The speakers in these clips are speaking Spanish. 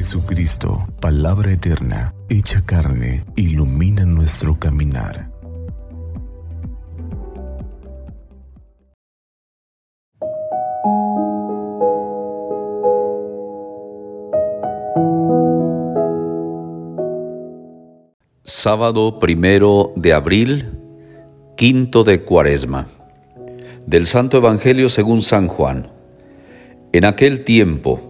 Jesucristo, palabra eterna, hecha carne, ilumina nuestro caminar. Sábado primero de abril, quinto de cuaresma. Del Santo Evangelio según San Juan. En aquel tiempo,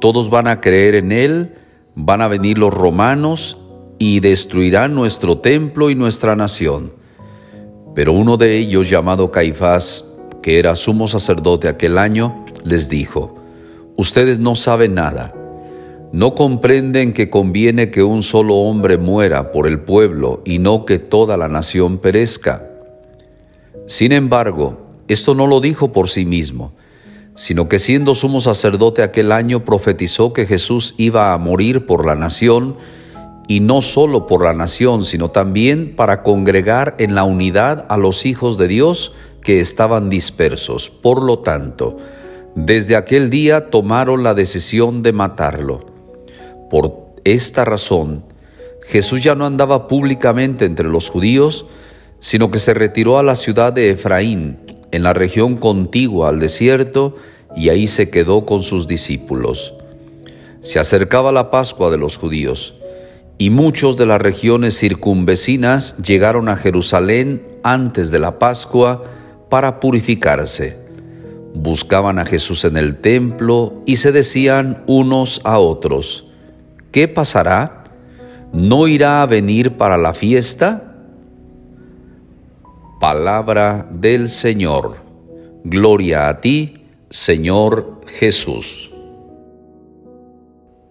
todos van a creer en Él, van a venir los romanos y destruirán nuestro templo y nuestra nación. Pero uno de ellos, llamado Caifás, que era sumo sacerdote aquel año, les dijo, Ustedes no saben nada, no comprenden que conviene que un solo hombre muera por el pueblo y no que toda la nación perezca. Sin embargo, esto no lo dijo por sí mismo, sino que siendo sumo sacerdote aquel año profetizó que Jesús iba a morir por la nación, y no solo por la nación, sino también para congregar en la unidad a los hijos de Dios que estaban dispersos. Por lo tanto, desde aquel día tomaron la decisión de matarlo. Por esta razón, Jesús ya no andaba públicamente entre los judíos, sino que se retiró a la ciudad de Efraín, en la región contigua al desierto, y ahí se quedó con sus discípulos. Se acercaba la Pascua de los judíos, y muchos de las regiones circunvecinas llegaron a Jerusalén antes de la Pascua para purificarse. Buscaban a Jesús en el templo y se decían unos a otros, ¿qué pasará? ¿No irá a venir para la fiesta? Palabra del Señor. Gloria a ti, Señor Jesús.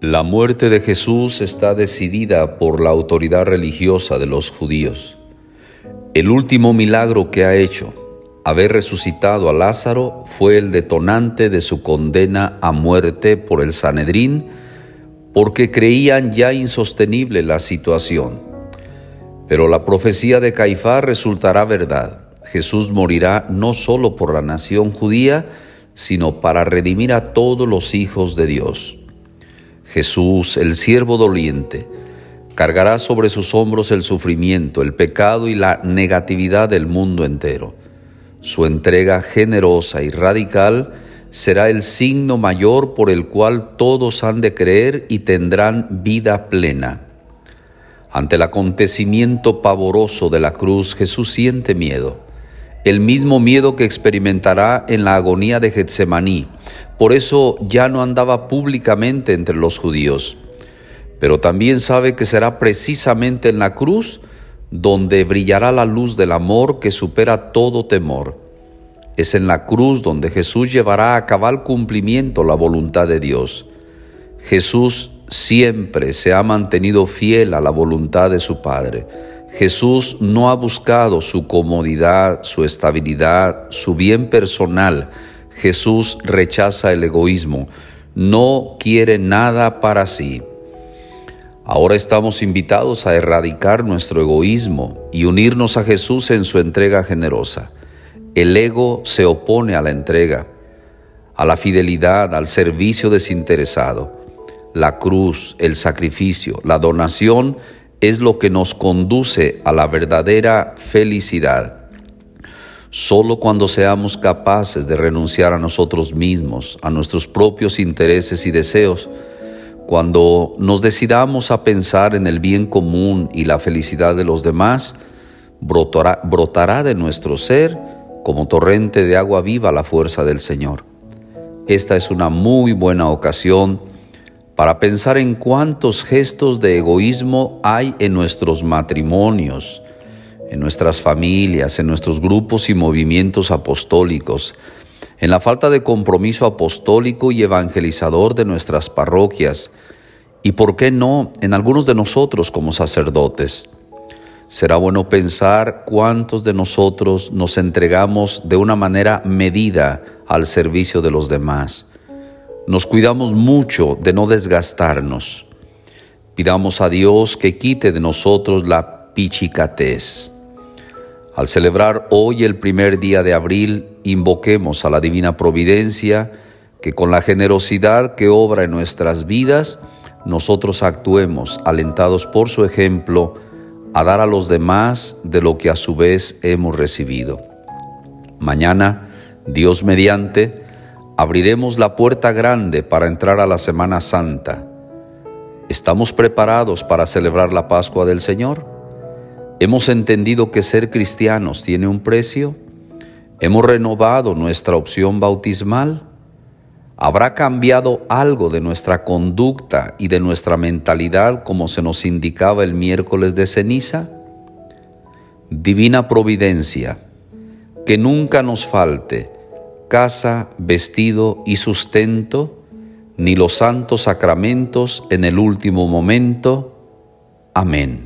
La muerte de Jesús está decidida por la autoridad religiosa de los judíos. El último milagro que ha hecho, haber resucitado a Lázaro, fue el detonante de su condena a muerte por el Sanedrín, porque creían ya insostenible la situación. Pero la profecía de Caifás resultará verdad. Jesús morirá no solo por la nación judía, sino para redimir a todos los hijos de Dios. Jesús, el siervo doliente, cargará sobre sus hombros el sufrimiento, el pecado y la negatividad del mundo entero. Su entrega generosa y radical será el signo mayor por el cual todos han de creer y tendrán vida plena. Ante el acontecimiento pavoroso de la cruz, Jesús siente miedo, el mismo miedo que experimentará en la agonía de Getsemaní. Por eso ya no andaba públicamente entre los judíos. Pero también sabe que será precisamente en la cruz donde brillará la luz del amor que supera todo temor. Es en la cruz donde Jesús llevará a cabal cumplimiento la voluntad de Dios. Jesús siempre se ha mantenido fiel a la voluntad de su Padre. Jesús no ha buscado su comodidad, su estabilidad, su bien personal. Jesús rechaza el egoísmo, no quiere nada para sí. Ahora estamos invitados a erradicar nuestro egoísmo y unirnos a Jesús en su entrega generosa. El ego se opone a la entrega, a la fidelidad, al servicio desinteresado la cruz, el sacrificio, la donación es lo que nos conduce a la verdadera felicidad. Solo cuando seamos capaces de renunciar a nosotros mismos, a nuestros propios intereses y deseos, cuando nos decidamos a pensar en el bien común y la felicidad de los demás, brotará, brotará de nuestro ser como torrente de agua viva la fuerza del Señor. Esta es una muy buena ocasión para pensar en cuántos gestos de egoísmo hay en nuestros matrimonios, en nuestras familias, en nuestros grupos y movimientos apostólicos, en la falta de compromiso apostólico y evangelizador de nuestras parroquias, y por qué no en algunos de nosotros como sacerdotes. Será bueno pensar cuántos de nosotros nos entregamos de una manera medida al servicio de los demás. Nos cuidamos mucho de no desgastarnos. Pidamos a Dios que quite de nosotros la pichicatez. Al celebrar hoy el primer día de abril, invoquemos a la Divina Providencia que con la generosidad que obra en nuestras vidas, nosotros actuemos alentados por su ejemplo a dar a los demás de lo que a su vez hemos recibido. Mañana, Dios mediante, abriremos la puerta grande para entrar a la Semana Santa. ¿Estamos preparados para celebrar la Pascua del Señor? ¿Hemos entendido que ser cristianos tiene un precio? ¿Hemos renovado nuestra opción bautismal? ¿Habrá cambiado algo de nuestra conducta y de nuestra mentalidad como se nos indicaba el miércoles de ceniza? Divina Providencia, que nunca nos falte casa, vestido y sustento, ni los santos sacramentos en el último momento. Amén.